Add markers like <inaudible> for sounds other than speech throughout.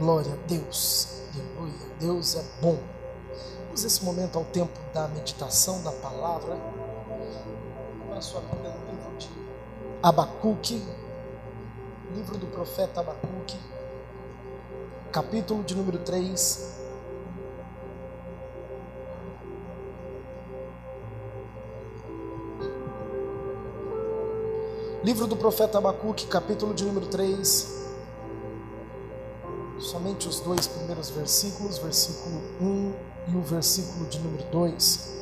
Glória a Deus. Aleluia. Deus é bom. Vamos esse momento ao tempo da meditação da palavra. Para sua vida no livro de Abacuque, livro do profeta Abacuque, capítulo de número 3. Livro do profeta Abacuque, capítulo de número 3. Somente os dois primeiros versículos, versículo 1 e o versículo de número 2.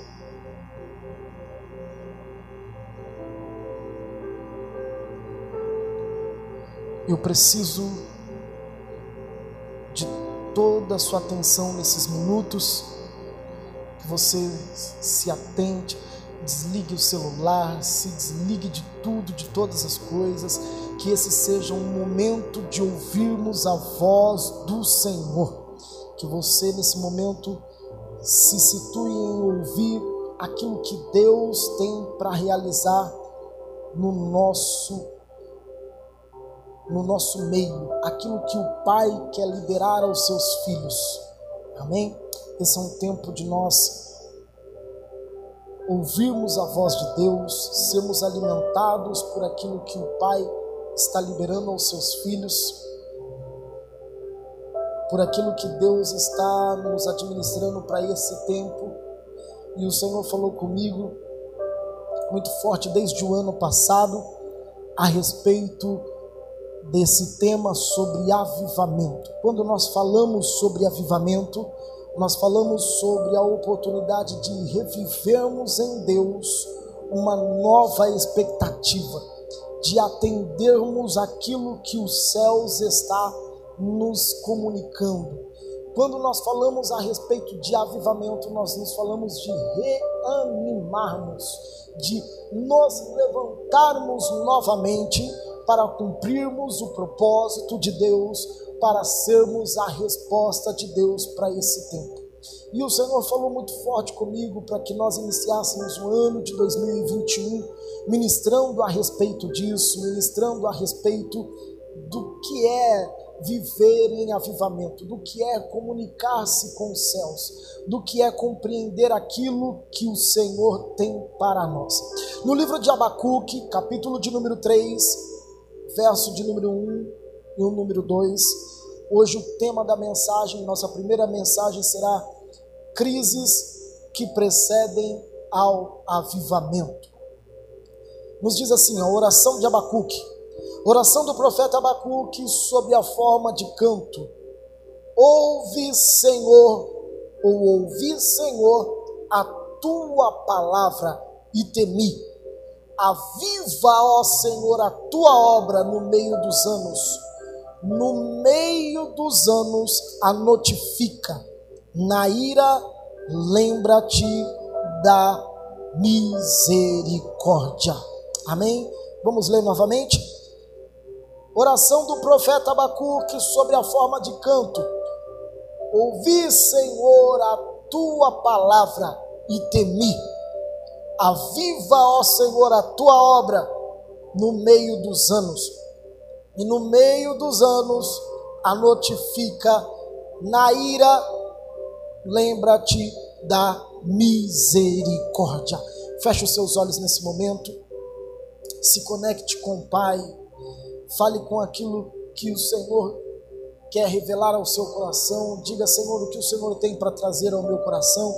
Eu preciso de toda a sua atenção nesses minutos, que você se atente desligue o celular, se desligue de tudo, de todas as coisas, que esse seja um momento de ouvirmos a voz do Senhor. Que você nesse momento se situe em ouvir aquilo que Deus tem para realizar no nosso no nosso meio, aquilo que o Pai quer liberar aos seus filhos. Amém? Esse é um tempo de nós ouvirmos a voz de Deus, sermos alimentados por aquilo que o Pai está liberando aos seus filhos, por aquilo que Deus está nos administrando para esse tempo. E o Senhor falou comigo muito forte desde o ano passado a respeito desse tema sobre avivamento. Quando nós falamos sobre avivamento, nós falamos sobre a oportunidade de revivermos em Deus uma nova expectativa, de atendermos aquilo que os céus está nos comunicando. Quando nós falamos a respeito de avivamento, nós nos falamos de reanimarmos, de nos levantarmos novamente para cumprirmos o propósito de Deus para sermos a resposta de Deus para esse tempo. E o Senhor falou muito forte comigo para que nós iniciássemos o ano de 2021 ministrando a respeito disso, ministrando a respeito do que é viver em avivamento, do que é comunicar-se com os céus, do que é compreender aquilo que o Senhor tem para nós. No livro de Abacuque, capítulo de número 3, verso de número 1 e o número 2, Hoje o tema da mensagem, nossa primeira mensagem será crises que precedem ao avivamento. Nos diz assim, a oração de Abacuque, oração do profeta Abacuque sob a forma de canto. Ouve, Senhor, ou ouvi, Senhor, a tua palavra e temi. Aviva, ó Senhor, a tua obra no meio dos anos no meio dos anos a notifica. Na ira, lembra-te da misericórdia. Amém? Vamos ler novamente? Oração do profeta Abacuque sobre a forma de canto. Ouvi, Senhor, a tua palavra e temi. Aviva, ó Senhor, a tua obra no meio dos anos e no meio dos anos a notifica na ira, lembra-te da misericórdia. Feche os seus olhos nesse momento, se conecte com o Pai, fale com aquilo que o Senhor quer revelar ao seu coração. Diga, Senhor, o que o Senhor tem para trazer ao meu coração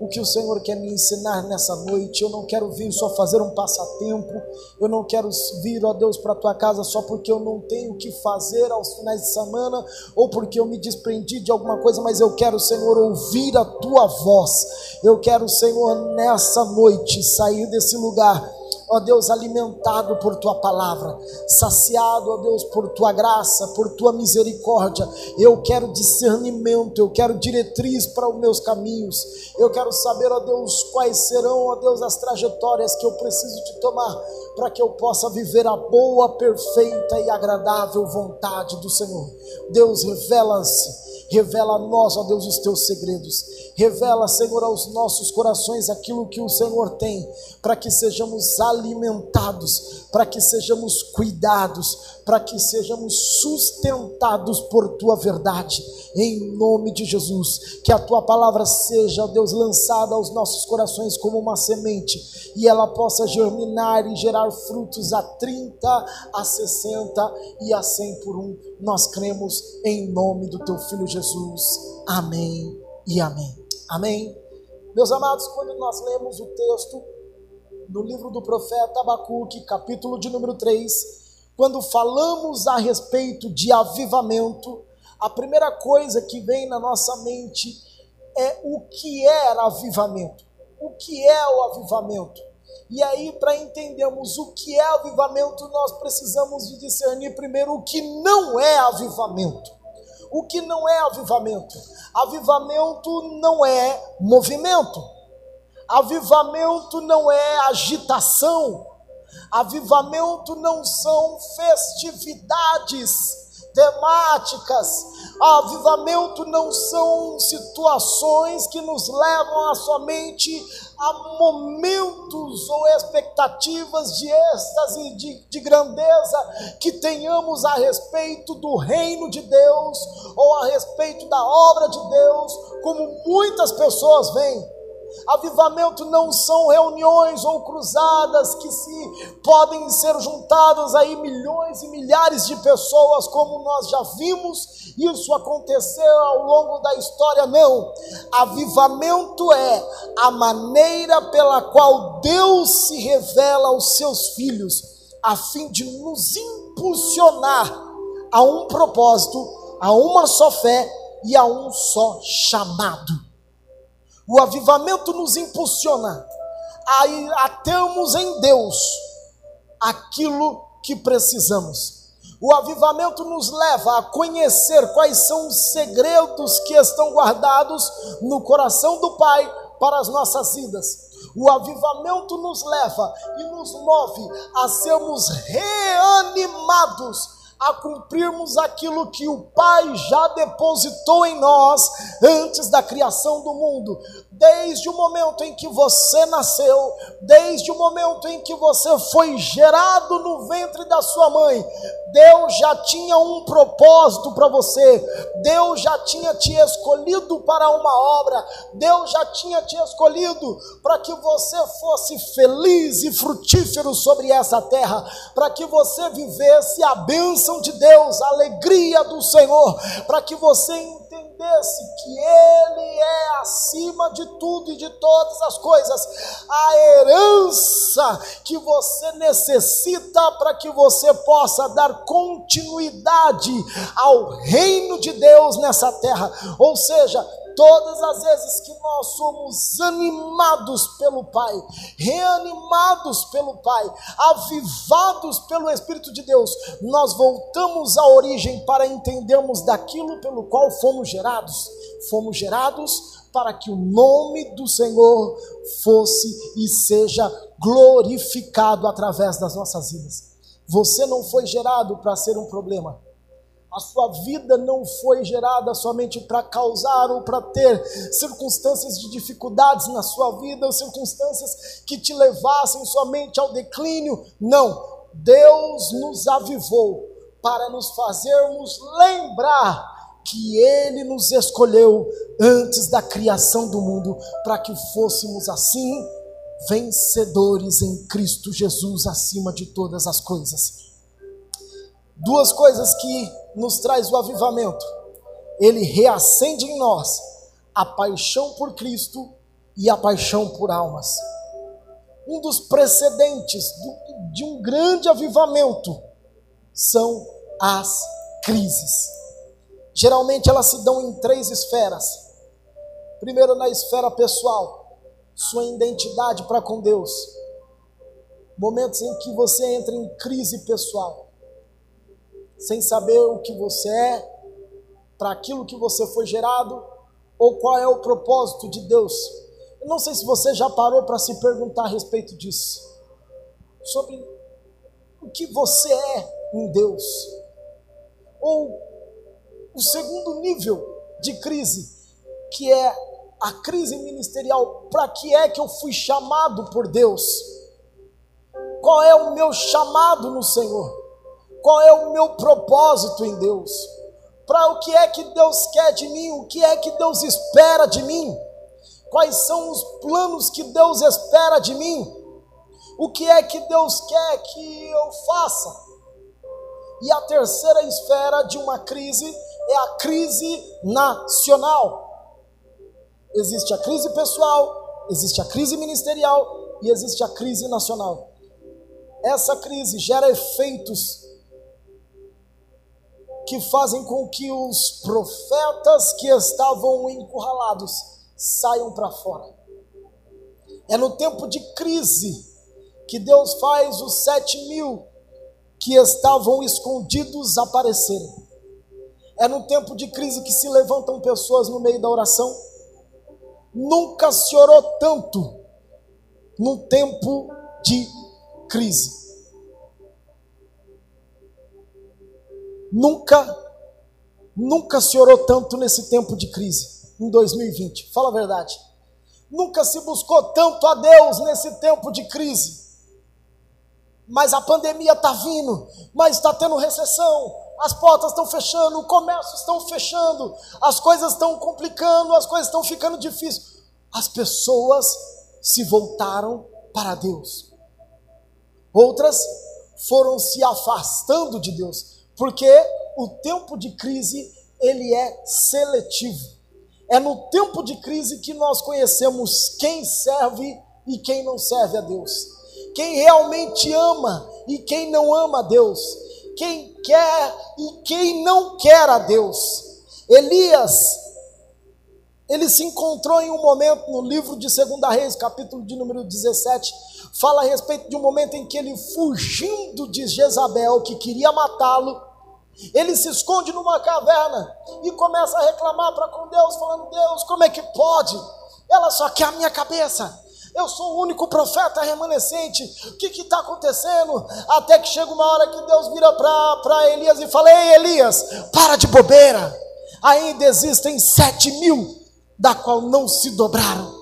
o que o Senhor quer me ensinar nessa noite. Eu não quero vir só fazer um passatempo. Eu não quero vir, ó Deus, para a tua casa só porque eu não tenho o que fazer aos finais de semana ou porque eu me desprendi de alguma coisa, mas eu quero, Senhor, ouvir a tua voz. Eu quero, Senhor, nessa noite sair desse lugar ó Deus, alimentado por tua palavra, saciado, ó Deus, por tua graça, por tua misericórdia. Eu quero discernimento, eu quero diretriz para os meus caminhos. Eu quero saber, ó Deus, quais serão, ó Deus, as trajetórias que eu preciso de tomar para que eu possa viver a boa, perfeita e agradável vontade do Senhor. Deus, revela-se Revela a nós, ó Deus, os teus segredos. Revela, Senhor, aos nossos corações aquilo que o Senhor tem, para que sejamos alimentados, para que sejamos cuidados, para que sejamos sustentados por tua verdade. Em nome de Jesus, que a tua palavra seja, Deus, lançada aos nossos corações como uma semente e ela possa germinar e gerar frutos a 30, a 60 e a 100 por um. Nós cremos em nome do teu filho Jesus. Amém e amém. Amém. Meus amados, quando nós lemos o texto no livro do profeta Abacuque, capítulo de número 3, quando falamos a respeito de avivamento, a primeira coisa que vem na nossa mente é o que era avivamento. O que é o avivamento? E aí, para entendermos o que é avivamento, nós precisamos discernir primeiro o que não é avivamento. O que não é avivamento? Avivamento não é movimento. Avivamento não é agitação. Avivamento não são festividades temáticas. Avivamento não são situações que nos levam a somente a momentos ou expectativas de êxtase, de, de grandeza que tenhamos a respeito do reino de Deus ou a respeito da obra de Deus, como muitas pessoas veem. Avivamento não são reuniões ou cruzadas que se podem ser juntadas aí milhões e milhares de pessoas, como nós já vimos, isso aconteceu ao longo da história, não. Avivamento é a maneira pela qual Deus se revela aos seus filhos, a fim de nos impulsionar a um propósito, a uma só fé e a um só chamado. O avivamento nos impulsiona a, a termos em Deus aquilo que precisamos. O avivamento nos leva a conhecer quais são os segredos que estão guardados no coração do Pai para as nossas vidas. O avivamento nos leva e nos move a sermos reanimados a cumprirmos aquilo que o Pai já depositou em nós antes da criação do mundo. Desde o momento em que você nasceu, desde o momento em que você foi gerado no ventre da sua mãe, Deus já tinha um propósito para você, Deus já tinha te escolhido para uma obra, Deus já tinha te escolhido para que você fosse feliz e frutífero sobre essa terra, para que você vivesse a bênção de Deus, a alegria do Senhor, para que você entendesse que Ele é acima de tudo e de todas as coisas, a herança que você necessita para que você possa dar continuidade ao reino de Deus nessa terra. Ou seja, todas as vezes que nós somos animados pelo Pai, reanimados pelo Pai, avivados pelo Espírito de Deus, nós voltamos à origem para entendermos daquilo pelo qual fomos gerados. Fomos gerados para que o nome do Senhor fosse e seja glorificado através das nossas vidas. Você não foi gerado para ser um problema. A sua vida não foi gerada somente para causar ou para ter circunstâncias de dificuldades na sua vida, ou circunstâncias que te levassem somente ao declínio. Não. Deus nos avivou para nos fazermos lembrar que Ele nos escolheu antes da criação do mundo, para que fôssemos assim vencedores em Cristo Jesus acima de todas as coisas. Duas coisas que nos traz o avivamento. Ele reacende em nós a paixão por Cristo e a paixão por almas. Um dos precedentes de um grande avivamento são as crises. Geralmente elas se dão em três esferas. Primeiro, na esfera pessoal, sua identidade para com Deus. Momentos em que você entra em crise pessoal sem saber o que você é, para aquilo que você foi gerado, ou qual é o propósito de Deus. Eu não sei se você já parou para se perguntar a respeito disso, sobre o que você é em Deus. Ou o segundo nível de crise, que é a crise ministerial. Para que é que eu fui chamado por Deus? Qual é o meu chamado no Senhor? Qual é o meu propósito em Deus? Para o que é que Deus quer de mim? O que é que Deus espera de mim? Quais são os planos que Deus espera de mim? O que é que Deus quer que eu faça? E a terceira esfera de uma crise é a crise nacional. Existe a crise pessoal, existe a crise ministerial e existe a crise nacional. Essa crise gera efeitos que fazem com que os profetas que estavam encurralados saiam para fora. É no tempo de crise que Deus faz os sete mil que estavam escondidos aparecerem. É no tempo de crise que se levantam pessoas no meio da oração. Nunca se orou tanto no tempo de crise. Nunca, nunca se orou tanto nesse tempo de crise, em 2020. Fala a verdade. Nunca se buscou tanto a Deus nesse tempo de crise mas a pandemia está vindo, mas está tendo recessão, as portas estão fechando, o comércio estão fechando, as coisas estão complicando, as coisas estão ficando difíceis. As pessoas se voltaram para Deus. Outras foram se afastando de Deus, porque o tempo de crise ele é seletivo. É no tempo de crise que nós conhecemos quem serve e quem não serve a Deus quem realmente ama e quem não ama a Deus, quem quer e quem não quer a Deus. Elias, ele se encontrou em um momento no livro de 2 Reis, capítulo de número 17, fala a respeito de um momento em que ele, fugindo de Jezabel, que queria matá-lo, ele se esconde numa caverna e começa a reclamar para com Deus, falando: Deus, como é que pode? Ela só quer a minha cabeça. Eu sou o único profeta remanescente. O que está acontecendo? Até que chega uma hora que Deus vira para Elias e fala: Ei, Elias, para de bobeira. Ainda existem sete mil, da qual não se dobraram.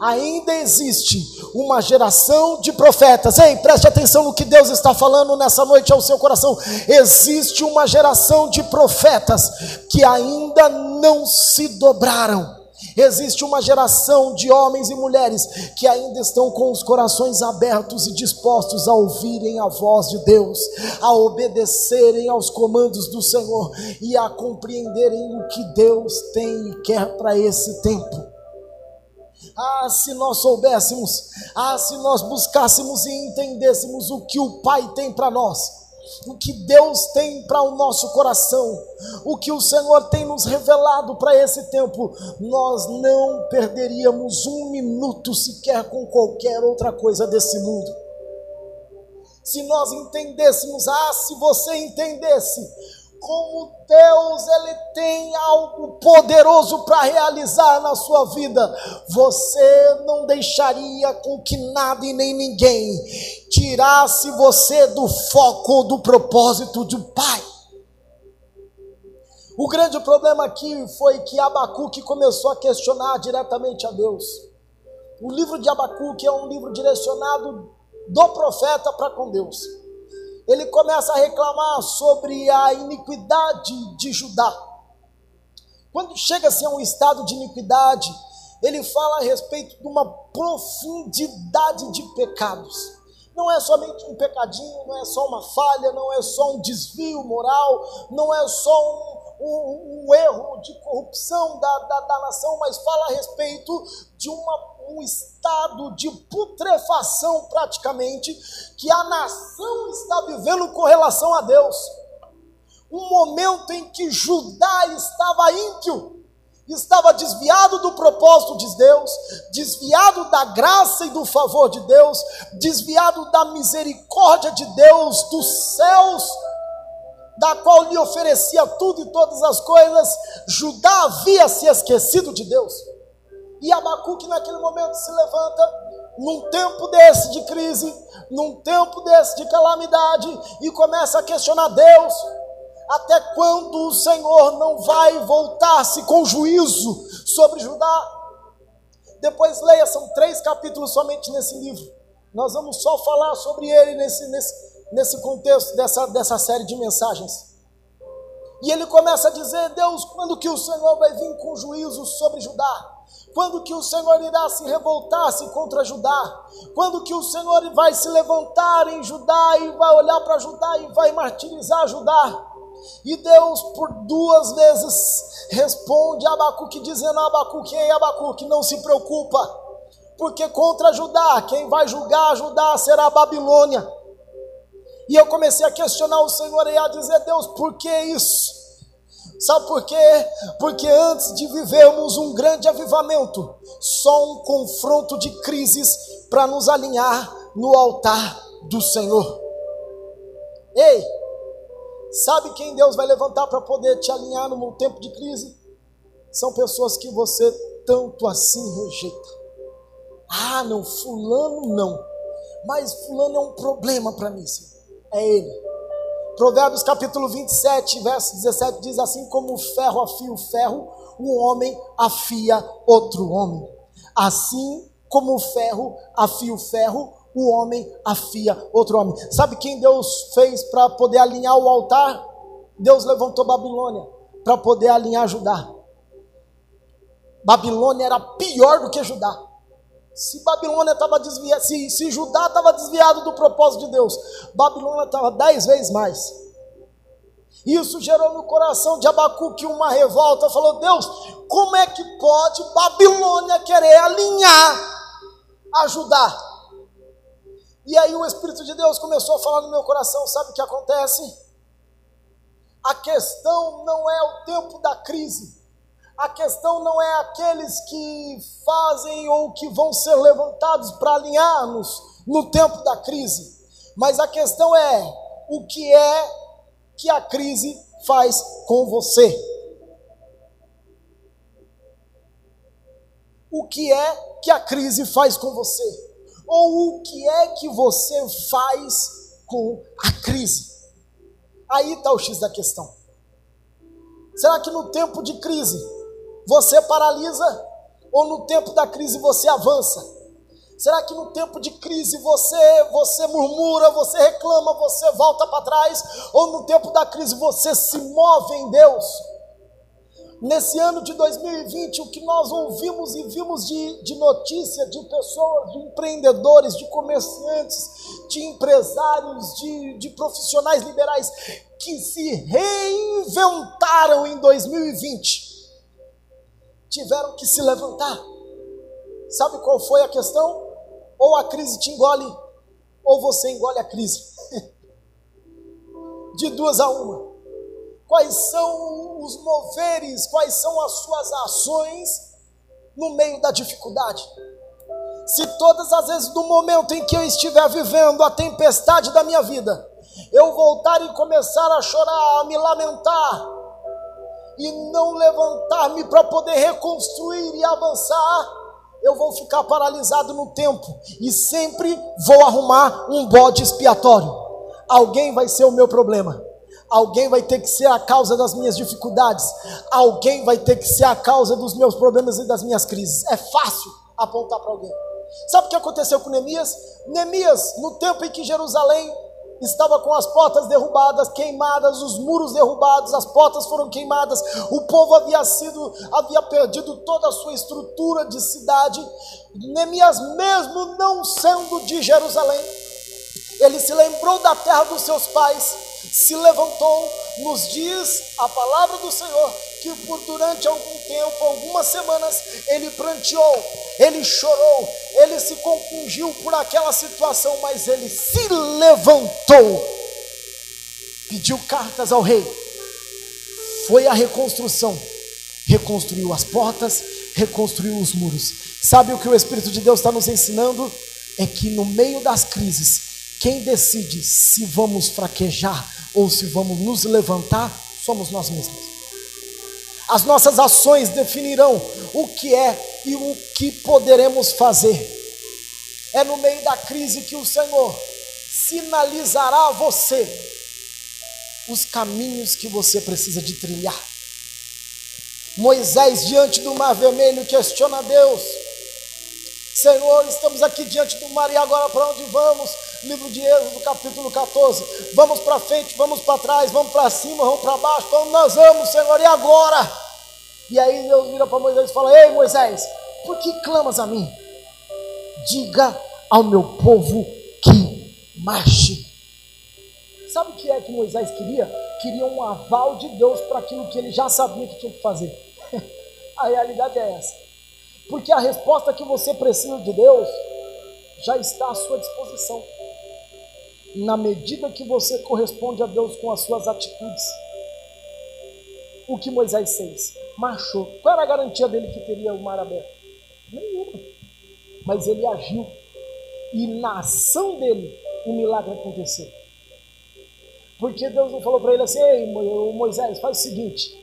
Ainda existe uma geração de profetas. Ei, preste atenção no que Deus está falando nessa noite ao seu coração. Existe uma geração de profetas que ainda não se dobraram Existe uma geração de homens e mulheres que ainda estão com os corações abertos e dispostos a ouvirem a voz de Deus, a obedecerem aos comandos do Senhor e a compreenderem o que Deus tem e quer para esse tempo. Ah, se nós soubéssemos, ah, se nós buscássemos e entendêssemos o que o Pai tem para nós o que Deus tem para o nosso coração, o que o Senhor tem nos revelado para esse tempo, nós não perderíamos um minuto sequer com qualquer outra coisa desse mundo. Se nós entendêssemos, ah, se você entendesse como Deus ele tem algo poderoso para realizar na sua vida, você não deixaria com que nada e nem ninguém tirasse você do foco do propósito do Pai. O grande problema aqui foi que Abacuque começou a questionar diretamente a Deus. O livro de Abacuque é um livro direcionado do profeta para com Deus ele começa a reclamar sobre a iniquidade de Judá. Quando chega-se a um estado de iniquidade, ele fala a respeito de uma profundidade de pecados. Não é somente um pecadinho, não é só uma falha, não é só um desvio moral, não é só um, um, um erro de corrupção da, da, da nação, mas fala a respeito de uma um estado de putrefação praticamente que a nação está vivendo com relação a Deus. Um momento em que Judá estava ímpio, estava desviado do propósito de Deus, desviado da graça e do favor de Deus, desviado da misericórdia de Deus, dos céus, da qual lhe oferecia tudo e todas as coisas, Judá havia se esquecido de Deus. E Abacuque naquele momento se levanta, num tempo desse de crise, num tempo desse de calamidade, e começa a questionar Deus. Até quando o Senhor não vai voltar-se com juízo sobre Judá? Depois leia, são três capítulos somente nesse livro. Nós vamos só falar sobre ele nesse, nesse, nesse contexto dessa, dessa série de mensagens. E ele começa a dizer: Deus, quando que o Senhor vai vir com juízo sobre Judá? Quando que o Senhor irá se revoltar-se contra Judá? Quando que o Senhor vai se levantar em Judá e vai olhar para Judá e vai martirizar Judá? E Deus por duas vezes responde a Abacuque dizendo a Abacuque, ei Abacuque, não se preocupa, porque contra Judá, quem vai julgar Judá será a Babilônia. E eu comecei a questionar o Senhor e a dizer, Deus, por que isso? Sabe por quê? Porque antes de vivermos um grande avivamento, só um confronto de crises para nos alinhar no altar do Senhor. Ei, sabe quem Deus vai levantar para poder te alinhar num tempo de crise? São pessoas que você tanto assim rejeita. Ah, não, fulano não. Mas fulano é um problema para mim, Senhor. É ele. Provérbios capítulo 27, verso 17 diz assim: Como o ferro afia o ferro, o homem afia outro homem. Assim como o ferro afia o ferro, o homem afia outro homem. Sabe quem Deus fez para poder alinhar o altar? Deus levantou Babilônia para poder alinhar Judá. Babilônia era pior do que Judá. Se Babilônia estava desviada, se, se Judá estava desviado do propósito de Deus, Babilônia estava dez vezes mais. Isso gerou no coração de Abacuque uma revolta. Falou: Deus, como é que pode Babilônia querer alinhar a Judá? E aí o Espírito de Deus começou a falar no meu coração: sabe o que acontece? A questão não é o tempo da crise, a questão não é aqueles que fazem ou que vão ser levantados para alinhar-nos no tempo da crise, mas a questão é o que é que a crise faz com você. O que é que a crise faz com você? Ou o que é que você faz com a crise? Aí está o X da questão. Será que no tempo de crise você paralisa ou no tempo da crise você avança? Será que no tempo de crise você você murmura, você reclama, você volta para trás ou no tempo da crise você se move em Deus? Nesse ano de 2020, o que nós ouvimos e vimos de, de notícia de pessoas, de empreendedores, de comerciantes, de empresários, de, de profissionais liberais que se reinventaram em 2020 tiveram que se levantar. Sabe qual foi a questão? Ou a crise te engole, ou você engole a crise. <laughs> De duas a uma. Quais são os moveres, quais são as suas ações no meio da dificuldade? Se todas as vezes do momento em que eu estiver vivendo a tempestade da minha vida, eu voltar e começar a chorar, a me lamentar, e não levantar-me para poder reconstruir e avançar, eu vou ficar paralisado no tempo e sempre vou arrumar um bode expiatório. Alguém vai ser o meu problema. Alguém vai ter que ser a causa das minhas dificuldades. Alguém vai ter que ser a causa dos meus problemas e das minhas crises. É fácil apontar para alguém. Sabe o que aconteceu com Neemias? Neemias, no tempo em que Jerusalém estava com as portas derrubadas, queimadas, os muros derrubados, as portas foram queimadas, o povo havia sido, havia perdido toda a sua estrutura de cidade. Neemias, mesmo não sendo de Jerusalém, ele se lembrou da terra dos seus pais, se levantou, nos diz a palavra do Senhor, que por durante algum tempo, algumas semanas, ele pranteou, ele chorou, ele se compungiu por aquela situação, mas ele se levantou, pediu cartas ao rei, foi a reconstrução, reconstruiu as portas, reconstruiu os muros. Sabe o que o Espírito de Deus está nos ensinando? É que no meio das crises, quem decide se vamos fraquejar ou se vamos nos levantar, somos nós mesmos. As nossas ações definirão o que é e o que poderemos fazer. É no meio da crise que o Senhor sinalizará a você os caminhos que você precisa de trilhar. Moisés, diante do mar vermelho, questiona Deus: Senhor, estamos aqui diante do mar e agora para onde vamos? Livro de Êxodo, capítulo 14. Vamos para frente, vamos para trás, vamos para cima, vamos para baixo, onde nós vamos, Senhor, e agora? E aí Deus vira para Moisés e fala: Ei, Moisés, por que clamas a mim? Diga ao meu povo que marche. Sabe o que é que Moisés queria? Queria um aval de Deus para aquilo que ele já sabia que tinha que fazer. <laughs> a realidade é essa. Porque a resposta que você precisa de Deus já está à sua disposição. Na medida que você corresponde a Deus com as suas atitudes. O que Moisés fez? Marchou. Qual era a garantia dele que teria o mar aberto? Nenhuma. Mas ele agiu. E na ação dele, o milagre aconteceu. Porque Deus não falou para ele assim: Ei, Moisés, faz o seguinte,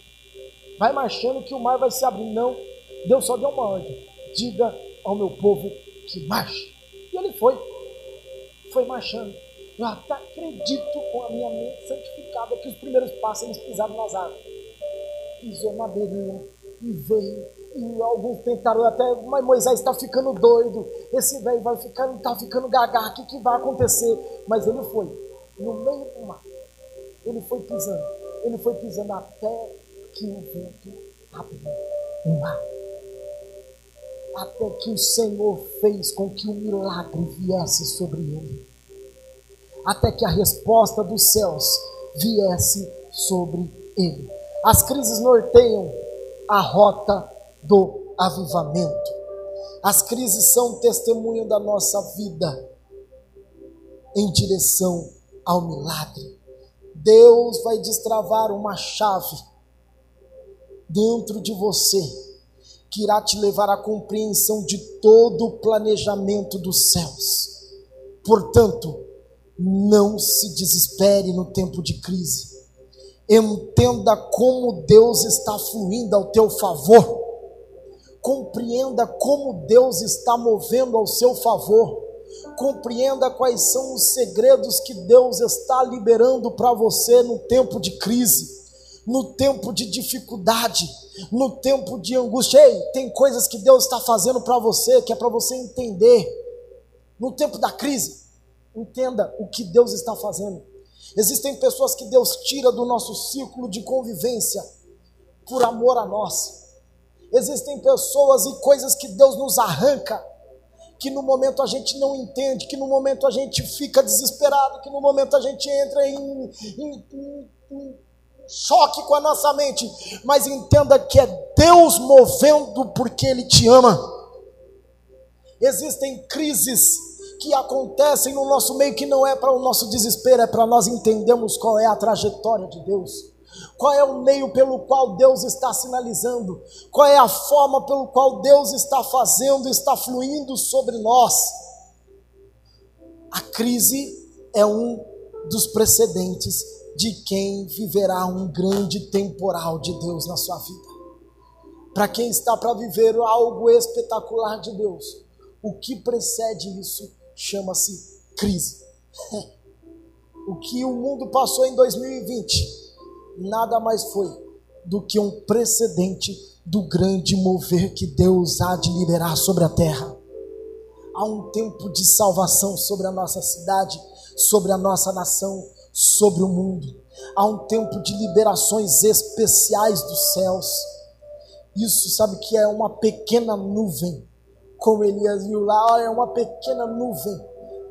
vai marchando que o mar vai se abrir. Não, Deus só deu uma ordem: diga ao meu povo que marche. E ele foi, foi marchando. Eu até acredito com a minha mente santificada que os primeiros eles pisaram nas águas. Pisou na beirinha e veio. E alguns tentaram até, mas Moisés está ficando doido. Esse velho vai ficando, está ficando gaga, o que, que vai acontecer? Mas ele foi, no meio do mar. Ele foi pisando, ele foi pisando até que o vento abriu o mar. Até que o Senhor fez com que o milagre viesse sobre ele. Até que a resposta dos céus viesse sobre ele. As crises norteiam a rota do avivamento. As crises são testemunho da nossa vida em direção ao milagre. Deus vai destravar uma chave dentro de você que irá te levar à compreensão de todo o planejamento dos céus. Portanto, não se desespere no tempo de crise. Entenda como Deus está fluindo ao teu favor. Compreenda como Deus está movendo ao seu favor compreenda quais são os segredos que Deus está liberando para você no tempo de crise, no tempo de dificuldade, no tempo de angústia. Ei, tem coisas que Deus está fazendo para você que é para você entender. No tempo da crise, entenda o que Deus está fazendo. Existem pessoas que Deus tira do nosso círculo de convivência por amor a nós. Existem pessoas e coisas que Deus nos arranca que no momento a gente não entende, que no momento a gente fica desesperado, que no momento a gente entra em, em, em, em choque com a nossa mente, mas entenda que é Deus movendo porque Ele te ama. Existem crises que acontecem no nosso meio que não é para o nosso desespero, é para nós entendermos qual é a trajetória de Deus. Qual é o meio pelo qual Deus está sinalizando? Qual é a forma pelo qual Deus está fazendo, está fluindo sobre nós? A crise é um dos precedentes de quem viverá um grande temporal de Deus na sua vida. Para quem está para viver algo espetacular de Deus, o que precede isso chama-se crise. <laughs> o que o mundo passou em 2020 nada mais foi do que um precedente do grande mover que Deus há de liberar sobre a terra. Há um tempo de salvação sobre a nossa cidade, sobre a nossa nação, sobre o mundo. Há um tempo de liberações especiais dos céus. Isso, sabe que é uma pequena nuvem, como Elias viu lá, é uma pequena nuvem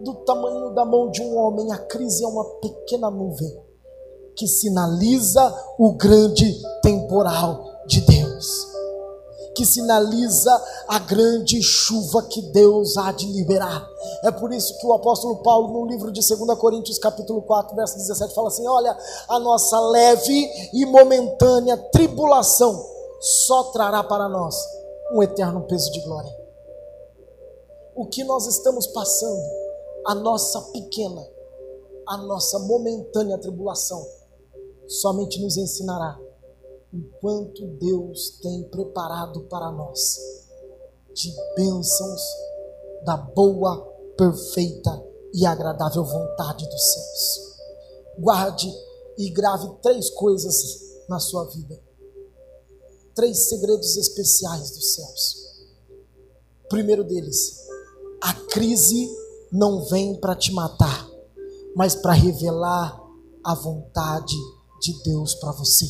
do tamanho da mão de um homem. A crise é uma pequena nuvem que sinaliza o grande temporal de Deus, que sinaliza a grande chuva que Deus há de liberar. É por isso que o apóstolo Paulo, no livro de 2 Coríntios, capítulo 4, verso 17, fala assim: Olha, a nossa leve e momentânea tribulação só trará para nós um eterno peso de glória. O que nós estamos passando, a nossa pequena, a nossa momentânea tribulação, somente nos ensinará o quanto Deus tem preparado para nós de bênçãos da boa, perfeita e agradável vontade dos céus. Guarde e grave três coisas na sua vida. Três segredos especiais dos céus. Primeiro deles, a crise não vem para te matar, mas para revelar a vontade de Deus para você.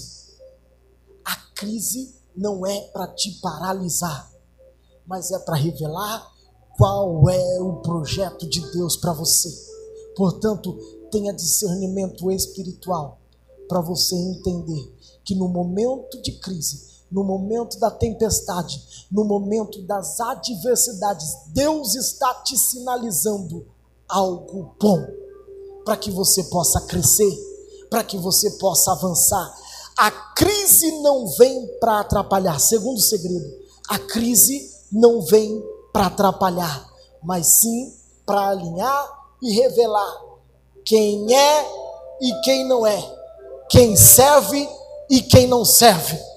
A crise não é para te paralisar, mas é para revelar qual é o projeto de Deus para você. Portanto, tenha discernimento espiritual para você entender que no momento de crise, no momento da tempestade, no momento das adversidades, Deus está te sinalizando algo bom para que você possa crescer, para que você possa avançar. A crise não vem para atrapalhar. Segundo segredo, a crise não vem para atrapalhar, mas sim para alinhar e revelar quem é e quem não é, quem serve e quem não serve.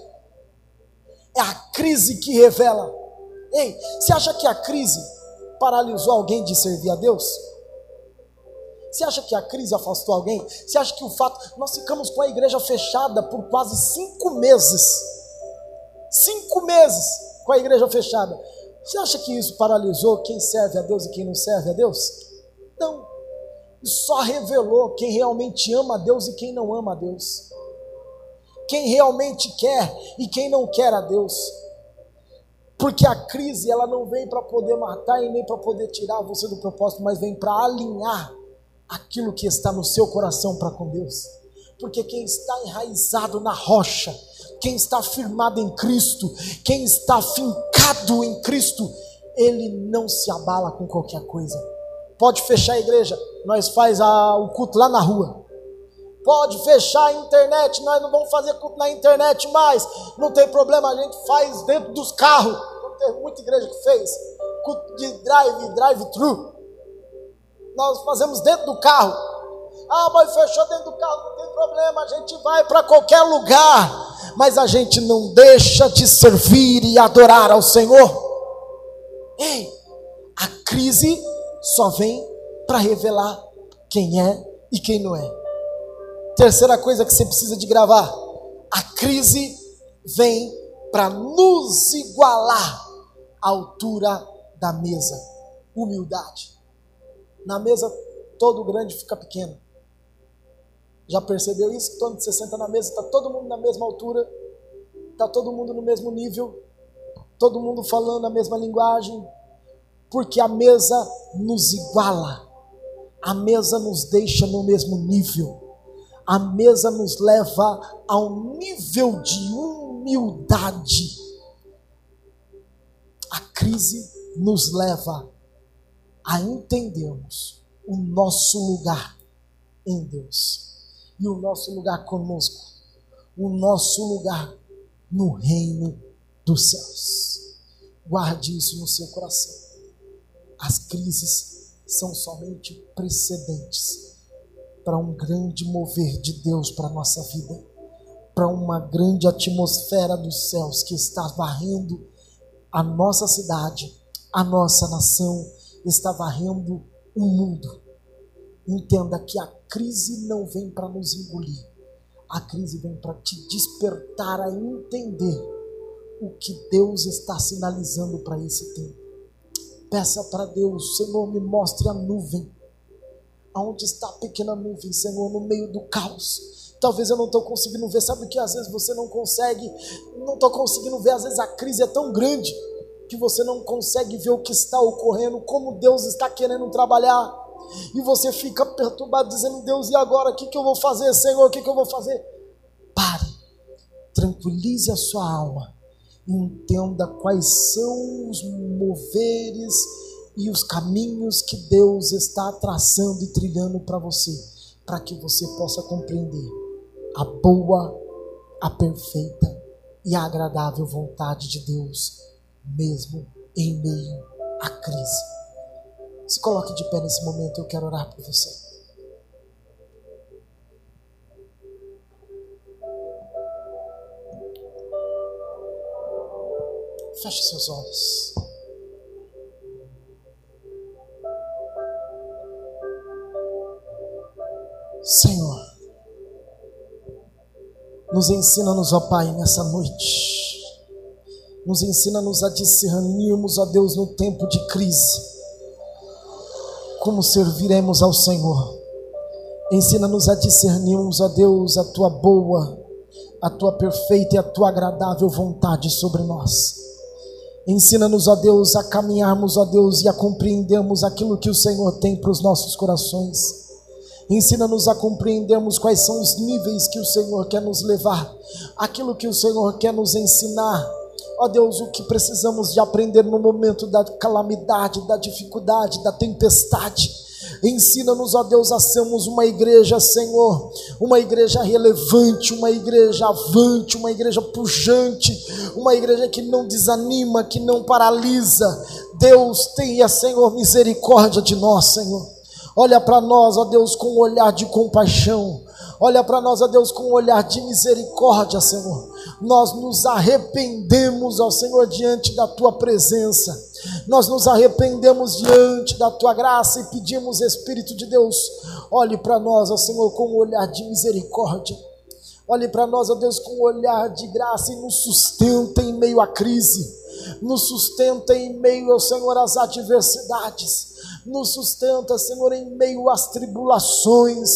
É a crise que revela. Ei, você acha que a crise paralisou alguém de servir a Deus? Você acha que a crise afastou alguém? Você acha que o fato. Nós ficamos com a igreja fechada por quase cinco meses. Cinco meses com a igreja fechada. Você acha que isso paralisou quem serve a Deus e quem não serve a Deus? Não. Isso só revelou quem realmente ama a Deus e quem não ama a Deus. Quem realmente quer e quem não quer a Deus. Porque a crise ela não vem para poder matar e nem para poder tirar você do propósito, mas vem para alinhar aquilo que está no seu coração para com Deus. Porque quem está enraizado na rocha, quem está firmado em Cristo, quem está fincado em Cristo, ele não se abala com qualquer coisa. Pode fechar a igreja, nós faz a, o culto lá na rua. Pode fechar a internet, nós não vamos fazer culto na internet mais. Não tem problema, a gente faz dentro dos carros. Tem muita igreja que fez culto de drive, drive-thru nós fazemos dentro do carro. Ah, mas fechou dentro do carro, não tem problema, a gente vai para qualquer lugar, mas a gente não deixa de servir e adorar ao Senhor. Ei, a crise só vem para revelar quem é e quem não é. Terceira coisa que você precisa de gravar: a crise vem para nos igualar à altura da mesa. Humildade. Na mesa, todo grande fica pequeno. Já percebeu isso? Quando você senta na mesa, está todo mundo na mesma altura, está todo mundo no mesmo nível, todo mundo falando a mesma linguagem, porque a mesa nos iguala, a mesa nos deixa no mesmo nível, a mesa nos leva a um nível de humildade. A crise nos leva a entendermos o nosso lugar em Deus e o nosso lugar conosco, o nosso lugar no reino dos céus. Guarde isso no seu coração. As crises são somente precedentes para um grande mover de Deus para a nossa vida, para uma grande atmosfera dos céus que está varrendo a nossa cidade, a nossa nação está varrendo o mundo. Entenda que a crise não vem para nos engolir. A crise vem para te despertar a entender o que Deus está sinalizando para esse tempo. Peça para Deus, Senhor, me mostre a nuvem. Aonde está a pequena nuvem, Senhor, no meio do caos? Talvez eu não estou conseguindo ver. Sabe que às vezes você não consegue, não estou conseguindo ver. Às vezes a crise é tão grande que você não consegue ver o que está ocorrendo, como Deus está querendo trabalhar. E você fica perturbado, dizendo: Deus, e agora? O que, que eu vou fazer, Senhor? O que, que eu vou fazer? Pare, tranquilize a sua alma, entenda quais são os moveres e os caminhos que Deus está traçando e trilhando para você, para que você possa compreender a boa, a perfeita e a agradável vontade de Deus mesmo em meio à crise. Se coloque de pé nesse momento, eu quero orar por você. Feche seus olhos. Senhor, Nos ensina-nos, ó Pai, nessa noite. Nos ensina-nos a discernirmos, ó Deus, no tempo de crise. Como serviremos ao Senhor. Ensina-nos a discernirmos, ó Deus, a tua boa, a tua perfeita e a tua agradável vontade sobre nós. Ensina-nos, ó Deus, a caminharmos, ó Deus, e a compreendermos aquilo que o Senhor tem para os nossos corações. Ensina-nos a compreendermos quais são os níveis que o Senhor quer nos levar, aquilo que o Senhor quer nos ensinar. Ó Deus, o que precisamos de aprender no momento da calamidade, da dificuldade, da tempestade Ensina-nos, ó Deus, a sermos uma igreja, Senhor, uma igreja relevante, uma igreja avante, uma igreja pujante, uma igreja que não desanima, que não paralisa. Deus, tenha, Senhor, misericórdia de nós, Senhor. Olha para nós, ó Deus, com um olhar de compaixão. Olha para nós, ó Deus, com um olhar de misericórdia, Senhor. Nós nos arrependemos, ó Senhor, diante da tua presença. Nós nos arrependemos diante da tua graça e pedimos, Espírito de Deus, olhe para nós, ó Senhor, com um olhar de misericórdia. Olhe para nós, ó Deus, com um olhar de graça e nos sustenta em meio à crise, nos sustenta em meio, ó Senhor, às adversidades nos sustenta, Senhor, em meio às tribulações,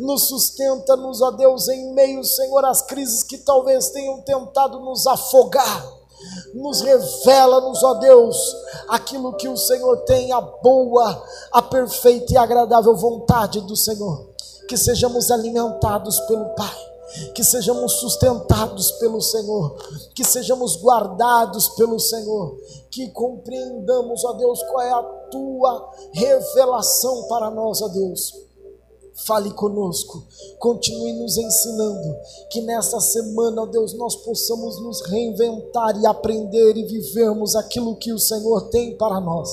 nos sustenta-nos, ó Deus, em meio, Senhor, às crises que talvez tenham tentado nos afogar. Nos revela-nos, ó Deus, aquilo que o Senhor tem, a boa, a perfeita e agradável vontade do Senhor. Que sejamos alimentados pelo Pai que sejamos sustentados pelo Senhor, que sejamos guardados pelo Senhor, que compreendamos, ó Deus, qual é a tua revelação para nós, ó Deus. Fale conosco, continue nos ensinando, que nesta semana, ó Deus, nós possamos nos reinventar e aprender e vivermos aquilo que o Senhor tem para nós,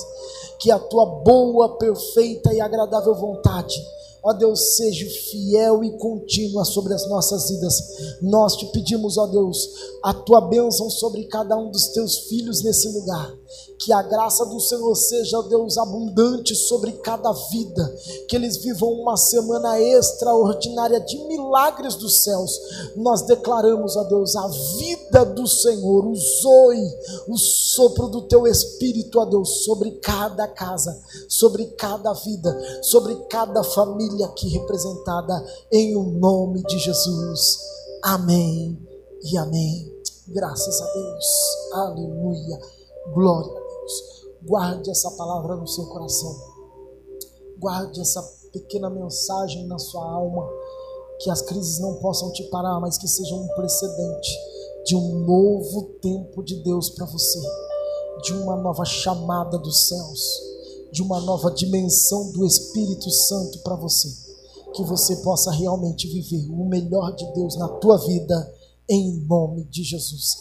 que a tua boa, perfeita e agradável vontade Ó Deus, seja fiel e contínua sobre as nossas vidas. Nós te pedimos, ó Deus, a tua bênção sobre cada um dos teus filhos nesse lugar. Que a graça do Senhor seja, ó Deus, abundante sobre cada vida. Que eles vivam uma semana extraordinária de milagres dos céus. Nós declaramos, ó Deus, a vida do Senhor, o zoe, o sopro do teu espírito, ó Deus, sobre cada casa, sobre cada vida, sobre cada família aqui representada em o nome de Jesus. Amém e amém. Graças a Deus. Aleluia. Glória a Deus. Guarde essa palavra no seu coração. Guarde essa pequena mensagem na sua alma. Que as crises não possam te parar, mas que sejam um precedente de um novo tempo de Deus para você, de uma nova chamada dos céus, de uma nova dimensão do Espírito Santo para você. Que você possa realmente viver o melhor de Deus na tua vida, em nome de Jesus.